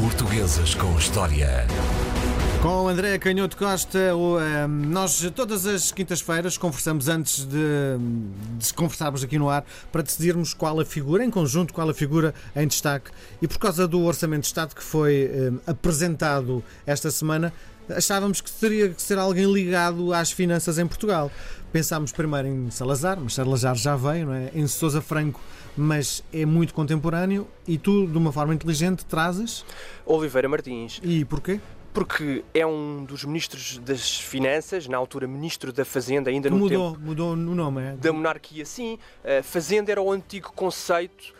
Portuguesas com História. Com André Canhoto Costa, ehm, nós todas as quintas-feiras conversamos antes de, de conversarmos aqui no ar para decidirmos qual a figura, em conjunto, qual a figura em destaque. E por causa do Orçamento de Estado que foi ehm, apresentado esta semana, achávamos que teria que ser alguém ligado às finanças em Portugal. Pensámos primeiro em Salazar, mas Salazar já veio, não é? em Sousa Franco, mas é muito contemporâneo e tu, de uma forma inteligente, trazes. Oliveira Martins. E porquê? Porque é um dos ministros das Finanças, na altura ministro da Fazenda, ainda no mudou, tempo mudou o nome, é? da monarquia. Sim, Fazenda era o antigo conceito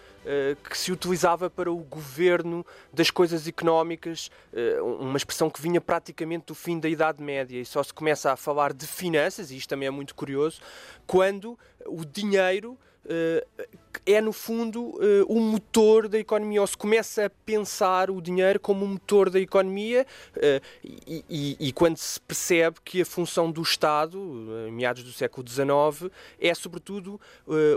que se utilizava para o governo das coisas económicas, eh, uma expressão que vinha praticamente do fim da Idade Média. E só se começa a falar de finanças, e isto também é muito curioso, quando o dinheiro Uh, é no fundo o motor da economia, ou se começa a pensar o dinheiro como um motor da economia, e, e, e, quando se percebe que a função do Estado, em meados do século XIX, é sobretudo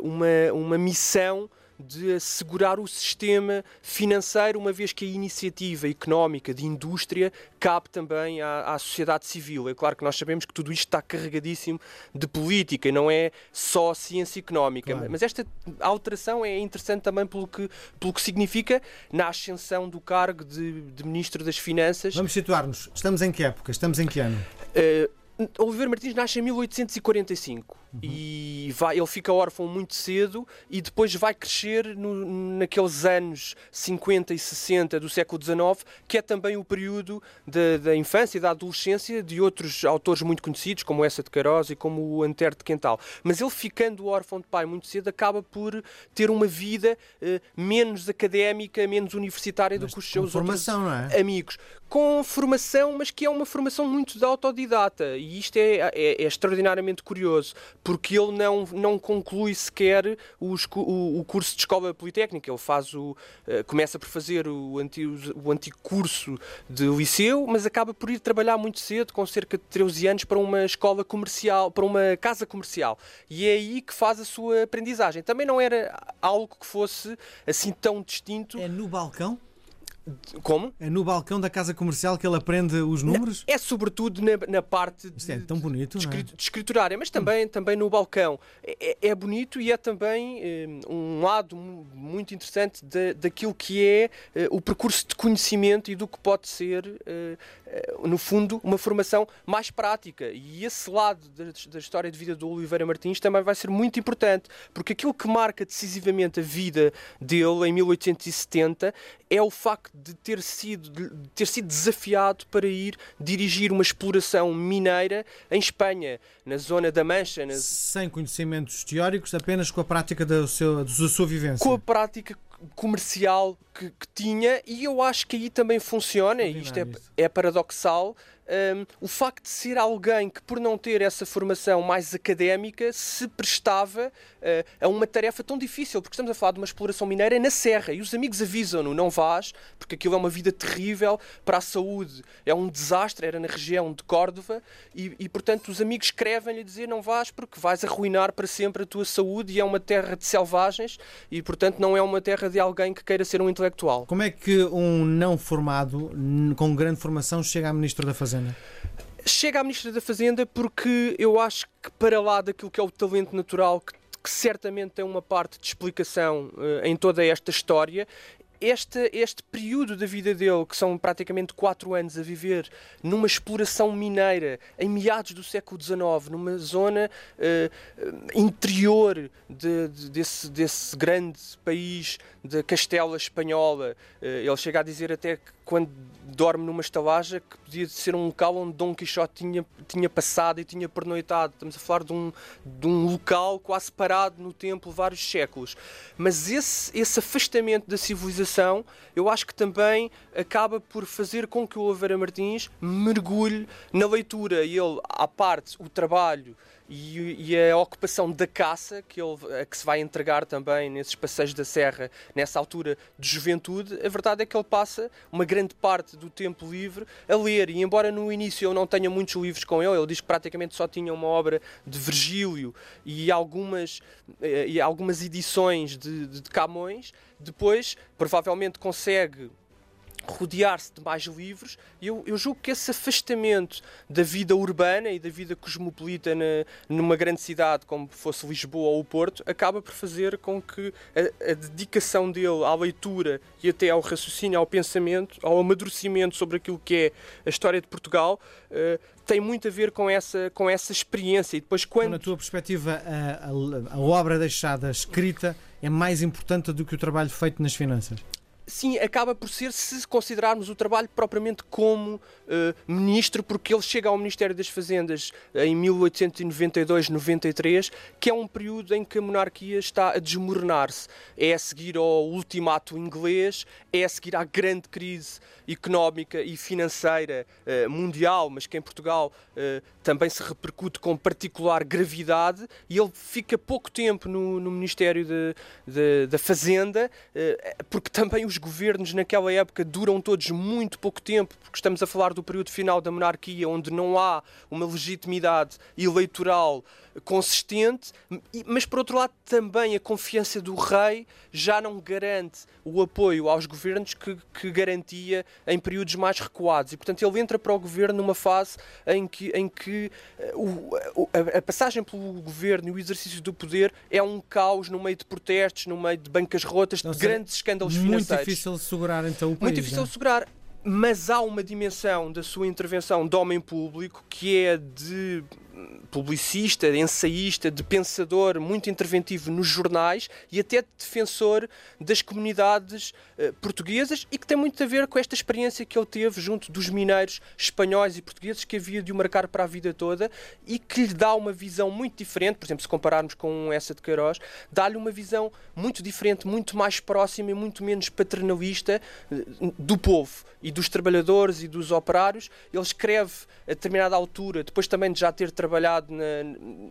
uma, uma missão de assegurar o sistema financeiro, uma vez que a iniciativa económica de indústria cabe também à, à, sociedade civil. É claro que nós sabemos que tudo isto está carregadíssimo de política e não é só ciência económica. Claro. Mas esta alteração é interessante também pelo que, pelo que significa na ascensão do cargo de, de Ministro das Finanças. Vamos situar-nos. Estamos em que época? Estamos em que ano? Uh, Oliveira Martins nasce em 1845 uhum. e vai, ele fica órfão muito cedo e depois vai crescer no, naqueles anos 50 e 60 do século XIX, que é também o período da, da infância e da adolescência de outros autores muito conhecidos, como essa de Queiroz e como o Antero de Quental. Mas ele ficando órfão de pai muito cedo acaba por ter uma vida eh, menos académica, menos universitária mas do que os seus formação, outros é? amigos. Com formação, mas que é uma formação muito de autodidata. E isto é, é, é extraordinariamente curioso, porque ele não, não conclui sequer os, o, o, curso de escola politécnica. Ele faz o, uh, começa por fazer o antigo, o antigo curso de liceu, mas acaba por ir trabalhar muito cedo, com cerca de 13 anos, para uma escola comercial, para uma casa comercial. E é aí que faz a sua aprendizagem. Também não era algo que fosse assim tão distinto. É no balcão? Como? É no balcão da casa comercial que ele aprende os números? é sobretudo na, na parte Isto é tão bonito, de, é? de escriturária, mas também, também no balcão. É, é, é bonito e é também eh, um lado muito interessante de, daquilo que é eh, o percurso de conhecimento e do que pode ser, eh, no fundo, uma formação mais prática. E esse lado da, da história de vida do Oliveira Martins também vai ser muito importante, porque aquilo que marca decisivamente a vida dele em 1870 é o facto de ter sido, de ter sido desafiado para ir dirigir uma exploração mineira em Espanha, na zona da Mancha. Na... Sem conhecimentos teóricos, apenas com a prática da, seu, da sua vivência. Com a prática comercial que, que, tinha, e eu acho que aí também funciona, e isto é, é paradoxal, um, o facto de ser alguém que, por não ter essa formação mais académica, se prestava uh, a uma tarefa tão difícil, porque estamos a falar de uma exploração mineira na Serra e os amigos avisam-no: não vás, porque aquilo é uma vida terrível para a saúde, é um desastre. Era na região de Córdoba e, e portanto, os amigos escrevem-lhe dizer: não vás, porque vais arruinar para sempre a tua saúde e é uma terra de selvagens e, portanto, não é uma terra de alguém que queira ser um intelectual. Como é que um não formado, com grande formação, chega a Ministro da Fazenda? Fazenda? Chega à Ministra da Fazenda porque eu acho que, para lá daquilo que é o talento natural, que, que certamente tem uma parte de explicação uh, em toda esta história, este, este período da vida dele, que são praticamente quatro anos a viver numa exploração mineira em meados do século XIX, numa zona uh, interior de, de, desse, desse grande país da Castela Espanhola, uh, ele chega a dizer até que quando dorme numa estalagem que podia ser um local onde Dom Quixote tinha, tinha passado e tinha pernoitado. Estamos a falar de um, de um local quase parado no templo vários séculos. Mas esse, esse afastamento da civilização, eu acho que também acaba por fazer com que o Oliveira Martins mergulhe na leitura. E ele, à parte, o trabalho e, e, a ocupação da caça que, ele, que se vai entregar também nesses passeios da Serra, nessa altura de juventude, a verdade é que ele passa uma grande parte do tempo livre a ler. E embora no início eu não tenha muitos livros com ele, ele diz que praticamente só tinha uma obra de Virgílio e algumas, eh, e algumas edições de, de Camões, depois provavelmente consegue rodear-se de mais livros, e eu, eu julgo que esse afastamento da vida urbana e da vida cosmopolita na, numa grande cidade como fosse Lisboa ou o Porto acaba por fazer com que a, a, dedicação dele à leitura e até ao raciocínio, ao pensamento, ao amadurecimento sobre aquilo que é a história de Portugal uh, tem muito a ver com essa, com essa experiência. E depois quando... Na tua perspectiva, a, a, a obra deixada escrita é mais importante do que o trabalho feito nas finanças? Sim, acaba por ser se considerarmos o trabalho propriamente como uh, ministro, porque ele chega ao Ministério das Fazendas em 1892-93, que é um período em que a monarquia está a desmoronar-se. É a seguir ao ultimato inglês, é a seguir à grande crise económica e financeira uh, mundial, mas que em Portugal uh, também se repercute com particular gravidade, e ele fica pouco tempo no, no Ministério da Fazenda, porque também os governos naquela época duram todos muito pouco tempo, porque estamos a falar do período final da monarquia, onde não há uma legitimidade eleitoral consistente, mas por outro lado também a confiança do rei já não garante o apoio aos governos que, que garantia em períodos mais recuados. E portanto ele entra para o governo numa fase em que, em que eh, o, a, a passagem pelo governo e o exercício do poder é um caos no meio de protestos, no meio de bancas rotas, de grandes escândalos muito financeiros. Muito difícil de segurar então o país. Muito difícil é? de segurar mas há uma dimensão da sua intervenção de homem público que é de publicista, de ensaísta, de pensador muito interventivo nos jornais e até de defensor das comunidades uh, portuguesas e que tem muito a ver com esta experiência que ele teve junto dos mineiros espanhóis e portugueses que havia de o marcar para a vida toda e que lhe dá uma visão muito diferente, por exemplo, se compararmos com essa de Queiroz, dá-lhe uma visão muito diferente, muito mais próxima e muito menos paternalista uh, do povo e dos trabalhadores e dos operários. Ele escreve a determinada altura, depois também de já ter trabalhado na,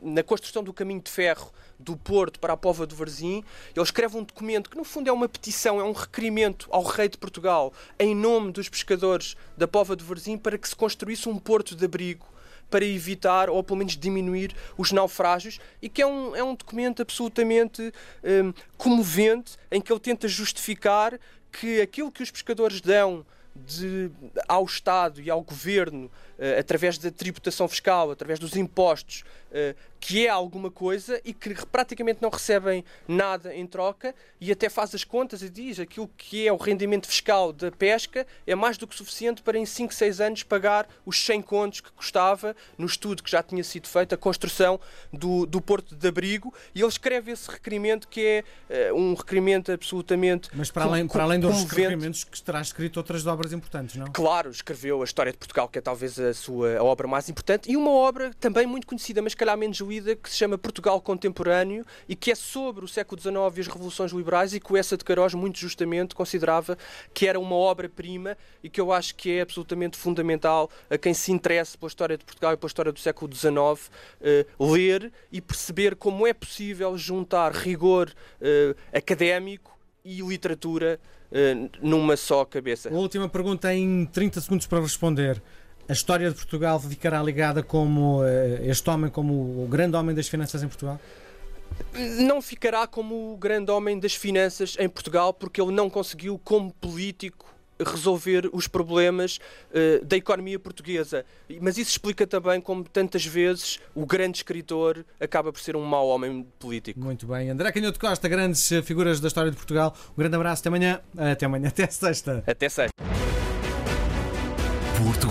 na construção do caminho de ferro do Porto para a Pova do Varzim, ele escreve um documento que no fundo é uma petição, é um requerimento ao rei de Portugal em nome dos pescadores da Pova do Varzim para que se construísse um porto de abrigo para evitar ou pelo menos diminuir os naufrágios e que é um, é um documento absolutamente um, comovente em que ele tenta justificar que aquilo que os pescadores dão de, ao Estado e ao Governo, uh, através da tributação fiscal, através dos impostos, uh, que é alguma coisa e que praticamente não recebem nada em troca e até faz as contas e diz aquilo que é o rendimento fiscal da pesca é mais do que suficiente para em 5, 6 anos pagar os 100 contos que custava no estudo que já tinha sido feito a construção do, do Porto de Abrigo e ele escreve esse requerimento que é uh, um requerimento absolutamente Mas para além, para além dos requerimentos que terá escrito outras obras importantes, não? Claro, escreveu a História de Portugal que é talvez a sua a obra mais importante e uma obra também muito conhecida, mas calhar menos que se chama Portugal Contemporâneo e que é sobre o século XIX e as revoluções liberais e que o Essa de Queiroz muito justamente considerava que era uma obra-prima e que eu acho que é absolutamente fundamental a quem se interessa pela história de Portugal e pela história do século XIX eh, ler e perceber como é possível juntar rigor uh, académico e literatura uh, numa só cabeça. A última pergunta em 30 segundos para responder a história de Portugal ficará ligada como eh, este homem, como o grande homem das finanças em Portugal? Não ficará como o grande homem das finanças em Portugal, porque ele não conseguiu, como político, resolver os problemas uh, da economia portuguesa. Mas isso explica também como tantas vezes o grande escritor acaba por ser um mau homem político. Muito bem. André Canhoto Costa, grandes figuras da história de Portugal. Um grande abraço. Até amanhã. Até amanhã. Até sexta. Até sexta.